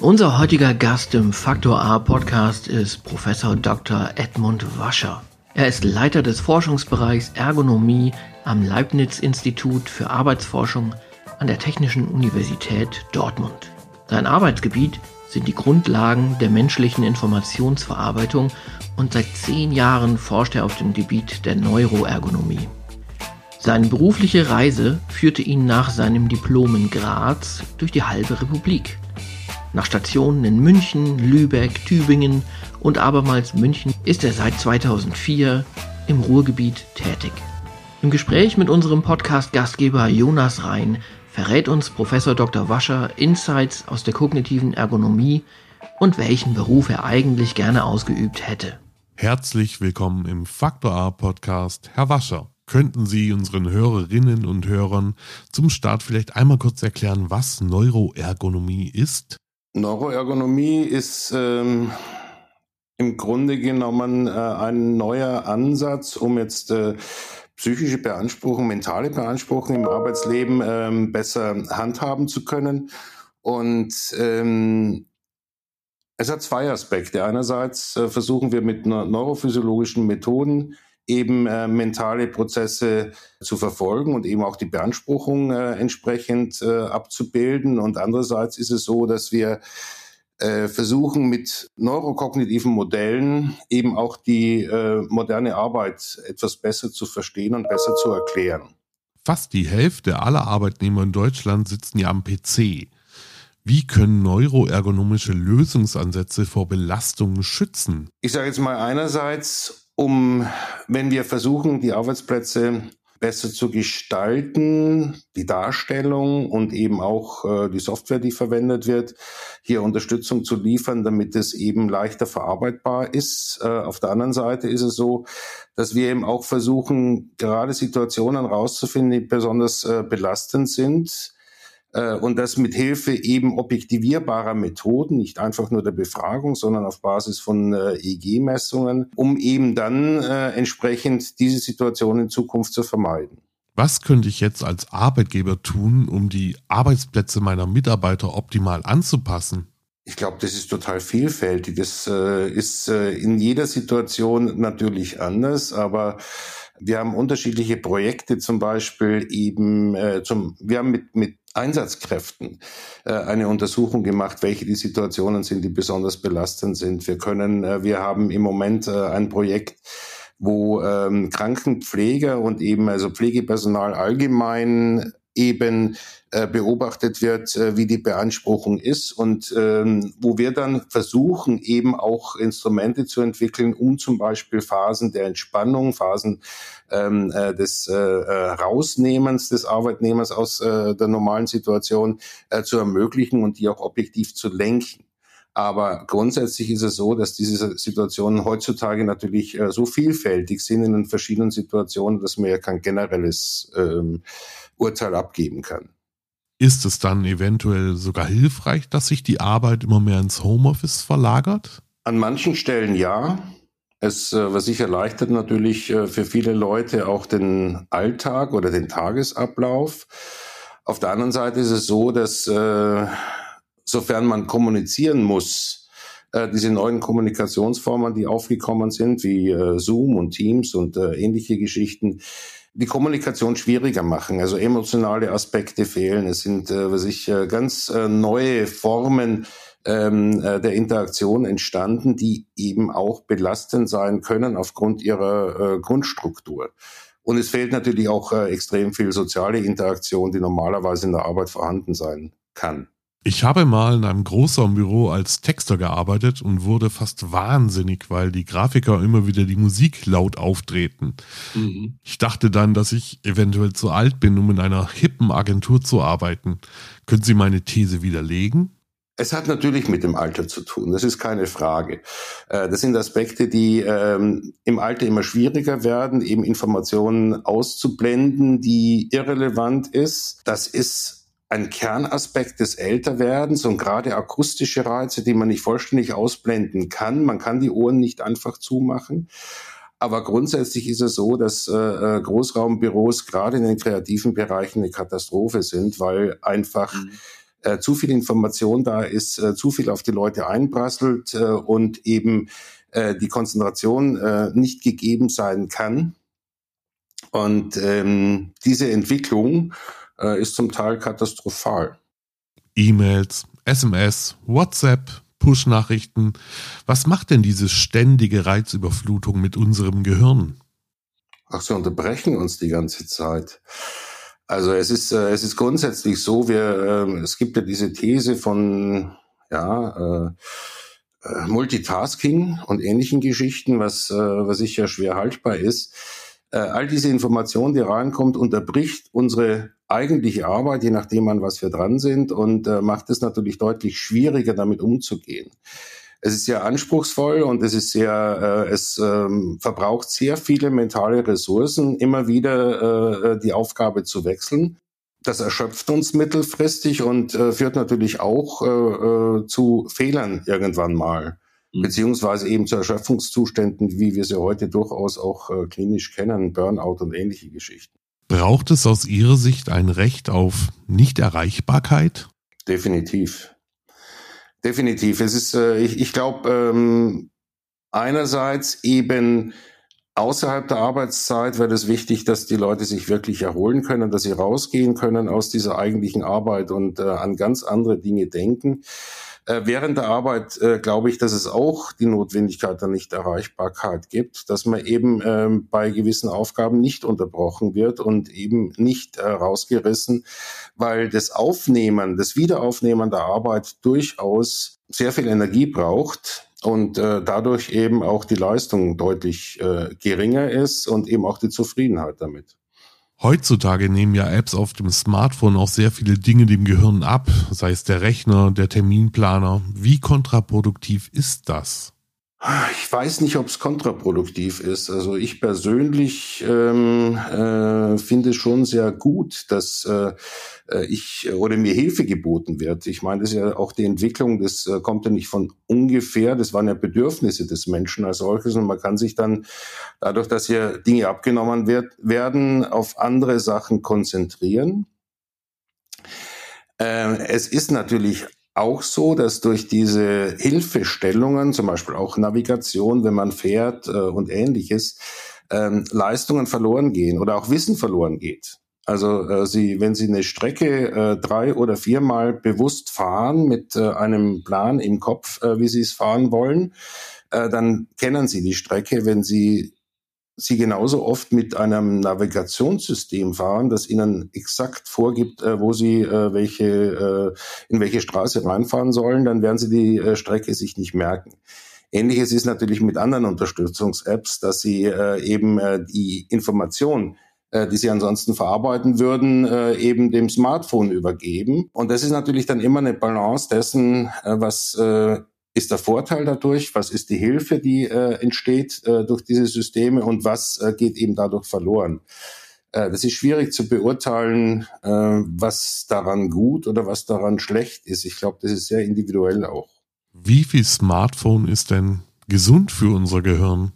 Unser heutiger Gast im Faktor A Podcast ist Professor Dr. Edmund Wascher. Er ist Leiter des Forschungsbereichs Ergonomie am Leibniz Institut für Arbeitsforschung an der Technischen Universität Dortmund. Sein Arbeitsgebiet sind die Grundlagen der menschlichen Informationsverarbeitung und seit zehn Jahren forscht er auf dem Gebiet der Neuroergonomie. Seine berufliche Reise führte ihn nach seinem Diplom in Graz durch die halbe Republik. Nach Stationen in München, Lübeck, Tübingen und abermals München ist er seit 2004 im Ruhrgebiet tätig. Im Gespräch mit unserem Podcast-Gastgeber Jonas Rhein verrät uns Professor Dr. Wascher Insights aus der kognitiven Ergonomie und welchen Beruf er eigentlich gerne ausgeübt hätte. Herzlich willkommen im Faktor A Podcast, Herr Wascher. Könnten Sie unseren Hörerinnen und Hörern zum Start vielleicht einmal kurz erklären, was Neuroergonomie ist? Neuroergonomie ist ähm, im Grunde genommen äh, ein neuer Ansatz, um jetzt äh, psychische Beanspruchung, mentale Beanspruchung im Arbeitsleben ähm, besser handhaben zu können. Und ähm, es hat zwei Aspekte. Einerseits äh, versuchen wir mit neurophysiologischen Methoden eben äh, mentale Prozesse zu verfolgen und eben auch die Beanspruchung äh, entsprechend äh, abzubilden. Und andererseits ist es so, dass wir äh, versuchen mit neurokognitiven Modellen eben auch die äh, moderne Arbeit etwas besser zu verstehen und besser zu erklären. Fast die Hälfte aller Arbeitnehmer in Deutschland sitzen ja am PC. Wie können neuroergonomische Lösungsansätze vor Belastungen schützen? Ich sage jetzt mal einerseits um, wenn wir versuchen, die Arbeitsplätze besser zu gestalten, die Darstellung und eben auch äh, die Software, die verwendet wird, hier Unterstützung zu liefern, damit es eben leichter verarbeitbar ist. Äh, auf der anderen Seite ist es so, dass wir eben auch versuchen, gerade Situationen rauszufinden, die besonders äh, belastend sind, und das mit Hilfe eben objektivierbarer Methoden, nicht einfach nur der Befragung, sondern auf Basis von äh, EEG-Messungen, um eben dann äh, entsprechend diese Situation in Zukunft zu vermeiden. Was könnte ich jetzt als Arbeitgeber tun, um die Arbeitsplätze meiner Mitarbeiter optimal anzupassen? Ich glaube, das ist total vielfältig. Das äh, ist äh, in jeder Situation natürlich anders, aber wir haben unterschiedliche Projekte, zum Beispiel eben äh, zum, wir haben mit, mit Einsatzkräften äh, eine Untersuchung gemacht, welche die Situationen sind, die besonders belastend sind. Wir können, äh, wir haben im Moment äh, ein Projekt, wo ähm, Krankenpfleger und eben also Pflegepersonal allgemein eben äh, beobachtet wird, äh, wie die Beanspruchung ist und ähm, wo wir dann versuchen, eben auch Instrumente zu entwickeln, um zum Beispiel Phasen der Entspannung, Phasen ähm, äh, des äh, äh Rausnehmens des Arbeitnehmers aus äh, der normalen Situation äh, zu ermöglichen und die auch objektiv zu lenken. Aber grundsätzlich ist es so, dass diese Situationen heutzutage natürlich äh, so vielfältig sind in den verschiedenen Situationen, dass man ja kein generelles ähm, Urteil abgeben kann. Ist es dann eventuell sogar hilfreich, dass sich die Arbeit immer mehr ins Homeoffice verlagert? An manchen Stellen ja. Es, äh, was sich erleichtert natürlich äh, für viele Leute auch den Alltag oder den Tagesablauf. Auf der anderen Seite ist es so, dass äh, sofern man kommunizieren muss, äh, diese neuen Kommunikationsformen, die aufgekommen sind, wie äh, Zoom und Teams und äh, ähnliche Geschichten, die Kommunikation schwieriger machen. Also emotionale Aspekte fehlen. Es sind, was ich, ganz neue Formen ähm, äh, der Interaktion entstanden, die eben auch belastend sein können aufgrund ihrer Grundstruktur. Und es fehlt natürlich auch extrem viel soziale Interaktion, die normalerweise in der Arbeit vorhanden sein kann. Ich habe mal in einem Großraumbüro als Texter gearbeitet und wurde fast wahnsinnig, weil die Grafiker immer wieder die Musik laut auftreten. Mhm. Ich dachte dann, dass ich eventuell zu alt bin, um in einer hippen Agentur zu arbeiten. Können Sie meine These widerlegen? Es hat natürlich mit dem Alter zu tun, das ist keine Frage. Äh, das sind Aspekte, die ähm, im Alter immer schwieriger werden, eben Informationen auszublenden, die irrelevant ist. Das ist ein Kernaspekt des Älterwerdens und gerade akustische Reize, die man nicht vollständig ausblenden kann. Man kann die Ohren nicht einfach zumachen. Aber grundsätzlich ist es so, dass äh, äh Großraumbüros gerade in den kreativen Bereichen eine Katastrophe sind, weil einfach mhm. äh, zu viel Information da ist, äh, zu viel auf die Leute einprasselt äh, und eben äh, die Konzentration nicht gegeben sein kann. Und ähm, diese Entwicklung äh, ist zum Teil katastrophal. E-Mails, SMS, WhatsApp, Push-Nachrichten. Was macht denn diese ständige Reizüberflutung mit unserem Gehirn? Ach, sie unterbrechen uns die ganze Zeit. Also es ist, äh, es ist grundsätzlich so, wir, äh, es gibt ja diese These von, ja, äh, äh, Multitasking und ähnlichen Geschichten, was, äh, was sicher schwer haltbar ist. Äh, all diese Information, die reinkommt, unterbricht unsere eigentliche Arbeit, je nachdem an was wir dran sind und äh, macht es natürlich deutlich schwieriger, damit umzugehen. Es ist sehr anspruchsvoll und es ist sehr, äh, es ähm, verbraucht sehr viele mentale Ressourcen, immer wieder äh, die Aufgabe zu wechseln. Das erschöpft uns mittelfristig und äh, führt natürlich auch äh, äh, zu Fehlern irgendwann mal. Beziehungsweise eben zu Erschöpfungszuständen, wie wir sie heute durchaus auch äh, klinisch kennen, Burnout und ähnliche Geschichten. Braucht es aus Ihrer Sicht ein Recht auf Nichterreichbarkeit? Definitiv. Definitiv. Es ist, äh, ich, ich glaube, ähm, einerseits eben außerhalb der Arbeitszeit wäre es wichtig, dass die Leute sich wirklich erholen können, dass sie rausgehen können aus dieser eigentlichen Arbeit und äh, an ganz andere Dinge denken. Äh, während der Arbeit äh, glaube ich, dass es auch die Notwendigkeit der Nichterreichbarkeit gibt, dass man eben ähm, bei gewissen Aufgaben nicht unterbrochen wird und eben nicht äh, rausgerissen, weil das Aufnehmen, das Wiederaufnehmen der Arbeit durchaus sehr viel Energie braucht und äh, dadurch eben auch die Leistung deutlich äh, geringer ist und eben auch die Zufriedenheit damit. Heutzutage nehmen ja Apps auf dem Smartphone auch sehr viele Dinge dem Gehirn ab, sei es der Rechner, der Terminplaner. Wie kontraproduktiv ist das? Ich weiß nicht, ob es kontraproduktiv ist. Also ich persönlich ähm, äh, finde schon sehr gut, dass äh, äh, ich oder mir Hilfe geboten wird. Ich meine, das ist ja auch die Entwicklung, das äh, kommt ja nicht von ungefähr, das waren ja Bedürfnisse des Menschen als solches und man kann sich dann dadurch, dass hier Dinge abgenommen wird, werden, auf andere Sachen konzentrieren. Äh, es ist natürlich auch so, dass durch diese Hilfestellungen, zum Beispiel auch Navigation, wenn man fährt äh, und ähnliches, ähm, Leistungen verloren gehen oder auch Wissen verloren geht. Also äh, Sie, wenn Sie eine Strecke äh, drei oder viermal bewusst fahren mit äh, einem Plan im Kopf, äh, wie Sie es fahren wollen, äh, dann kennen Sie die Strecke. Wenn Sie Sie genauso oft mit einem Navigationssystem fahren, das Ihnen exakt vorgibt, äh, wo Sie äh, welche, äh, in welche Straße reinfahren sollen, dann werden Sie die äh, Strecke sich nicht merken. Ähnliches ist natürlich mit anderen Unterstützungs-Apps, dass Sie äh, eben äh, die Information, äh, die Sie ansonsten verarbeiten würden, eben dem Smartphone übergeben. Und das ist natürlich dann immer eine Balance dessen, was äh, ist der Vorteil dadurch? Was ist die Hilfe, die äh, entsteht äh, durch diese Systeme und was äh, geht eben dadurch verloren? Äh, das ist schwierig zu beurteilen, äh, was daran gut oder was daran schlecht ist. Ich glaube, das ist sehr individuell auch. Wie viel Smartphone ist denn gesund für unser Gehirn?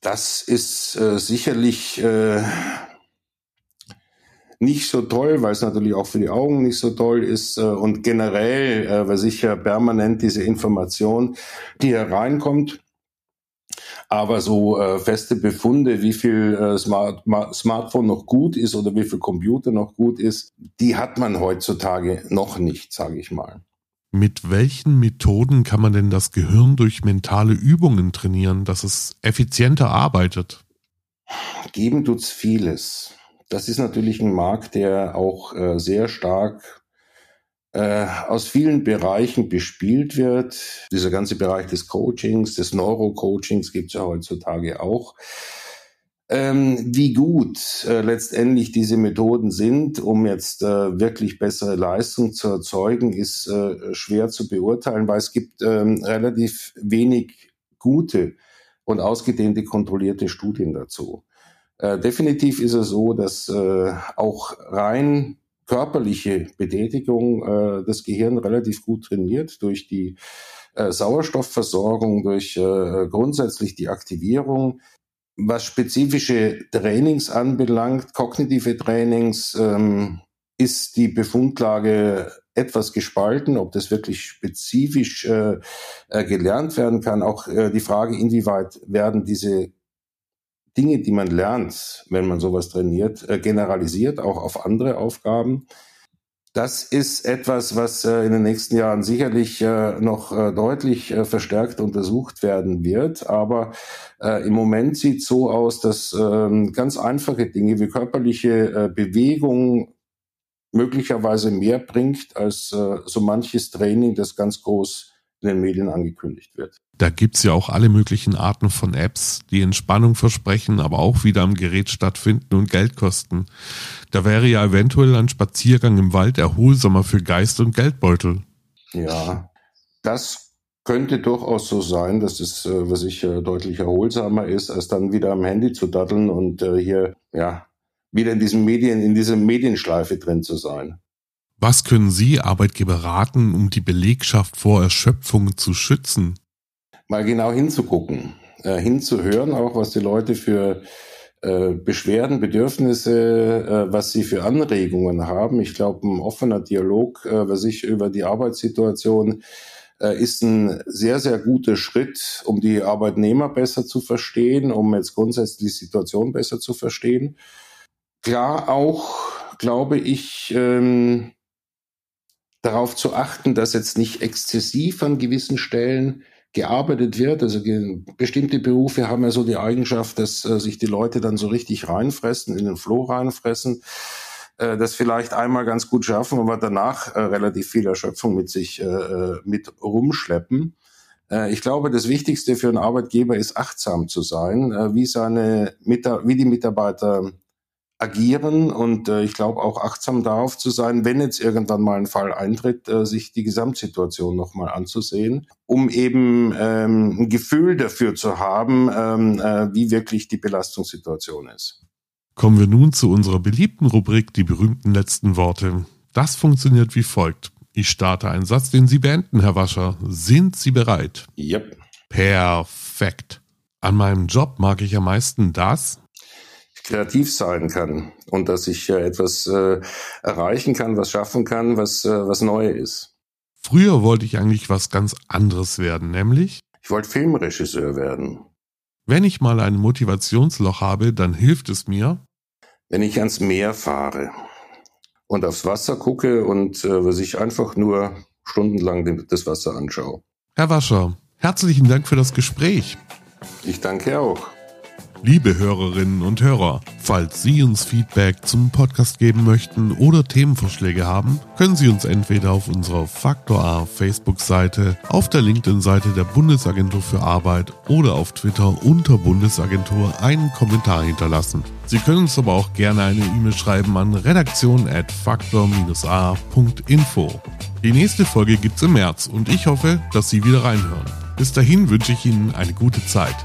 Das ist äh, sicherlich äh, nicht so toll, weil es natürlich auch für die Augen nicht so toll ist äh, und generell, äh, weil sicher permanent diese Information, die hereinkommt, aber so äh, feste Befunde, wie viel äh, Smart Smartphone noch gut ist oder wie viel Computer noch gut ist, die hat man heutzutage noch nicht, sage ich mal. Mit welchen Methoden kann man denn das Gehirn durch mentale Übungen trainieren, dass es effizienter arbeitet? Geben tut's vieles. Das ist natürlich ein Markt, der auch äh, sehr stark äh, aus vielen Bereichen bespielt wird. Dieser ganze Bereich des Coachings, des Neurocoachings gibt es ja heutzutage auch. Ähm, wie gut äh, letztendlich diese Methoden sind, um jetzt äh, wirklich bessere Leistung zu erzeugen, ist äh, schwer zu beurteilen, weil es gibt ähm, relativ wenig gute und ausgedehnte kontrollierte Studien dazu. Äh, definitiv ist es so, dass äh, auch rein körperliche Betätigung äh, das Gehirn relativ gut trainiert durch die äh, Sauerstoffversorgung, durch äh, grundsätzlich die Aktivierung. Was spezifische Trainings anbelangt, kognitive Trainings, ähm, ist die Befundlage etwas gespalten, ob das wirklich spezifisch äh, äh, gelernt werden kann. Auch äh, die Frage, inwieweit werden diese Dinge, die man lernt, wenn man sowas trainiert, äh, generalisiert, auch auf andere Aufgaben. Das ist etwas, was äh, in den nächsten Jahren sicherlich äh, noch äh, deutlich verstärkt untersucht werden wird. Aber im Moment sieht es so aus, dass ähm, ganz einfache Dinge wie körperliche Bewegung möglicherweise mehr bringt als so manches Training, das ganz groß in den Medien angekündigt wird. Da gibt's ja auch alle möglichen Arten von Apps, die Entspannung versprechen, aber auch wieder am Gerät stattfinden und Geld kosten. Da wäre ja eventuell ein Spaziergang im Wald erholsamer für Geist und Geldbeutel. Ja, das könnte durchaus so sein, dass es, äh, was ich, äh, deutlich erholsamer ist, als dann wieder am Handy zu daddeln und äh, hier, ja, wieder in diesem Medien, in dieser Medienschleife drin zu sein. Was können Sie Arbeitgeber raten, um die Belegschaft vor Erschöpfung zu schützen? Mal genau hinzugucken, äh, hinzuhören, auch was die Leute für äh, Beschwerden, Bedürfnisse, äh, was sie für Anregungen haben. Ich glaube, ein offener Dialog, was ich über die Arbeitssituation ist ein sehr, sehr guter Schritt, um die Arbeitnehmer besser zu verstehen, um jetzt grundsätzlich die Situation besser zu verstehen. Klar auch, glaube ich, ähm, darauf zu achten, dass jetzt nicht exzessiv an gewissen Stellen gearbeitet wird. Also bestimmte Berufe haben ja so die Eigenschaft, dass äh, sich die Leute dann so richtig reinfressen, in den Floh reinfressen, äh, das vielleicht einmal ganz gut schaffen, aber danach äh, relativ viel Erschöpfung mit sich äh, äh, mit rumschleppen. Äh, ich glaube, das Wichtigste für einen Arbeitgeber ist achtsam zu sein, wie seine wie die Mitarbeiter agieren und äh, ich glaube auch achtsam darauf zu sein, wenn jetzt irgendwann mal ein Fall eintritt, äh, sich die Gesamtsituation nochmal anzusehen, um eben ähm, ein Gefühl dafür zu haben, ähm, äh, wie wirklich die Belastungssituation ist. Kommen wir nun zu unserer beliebten Rubrik, die berühmten letzten Worte. Das funktioniert wie folgt. Ich starte einen Satz, den Sie beenden, Herr Wascher. Sind Sie bereit? Yep. Perfekt. An meinem Job mag ich am meisten das, kreativ sein kann und dass ich äh, etwas äh, erreichen kann, was schaffen kann, was, äh, was neu ist. Früher wollte ich eigentlich was ganz anderes werden, nämlich? Ich wollte Filmregisseur werden. Wenn ich mal ein Motivationsloch habe, dann hilft es mir? Wenn ich ans Meer fahre und aufs Wasser gucke und äh, was ich einfach nur stundenlang das Wasser anschaue. Herr Wascher, herzlichen Dank für das Gespräch. Ich danke auch. Liebe Hörerinnen und Hörer, falls Sie uns Feedback zum Podcast geben möchten oder Themenvorschläge haben, können Sie uns entweder auf unserer Faktor A Facebook-Seite, auf der LinkedIn-Seite der Bundesagentur für Arbeit oder auf Twitter unter Bundesagentur einen Kommentar hinterlassen. Sie können uns aber auch gerne eine E-Mail schreiben an redaktion@faktor-a.info. Die nächste Folge gibt's im März und ich hoffe, dass Sie wieder reinhören. Bis dahin wünsche ich Ihnen eine gute Zeit.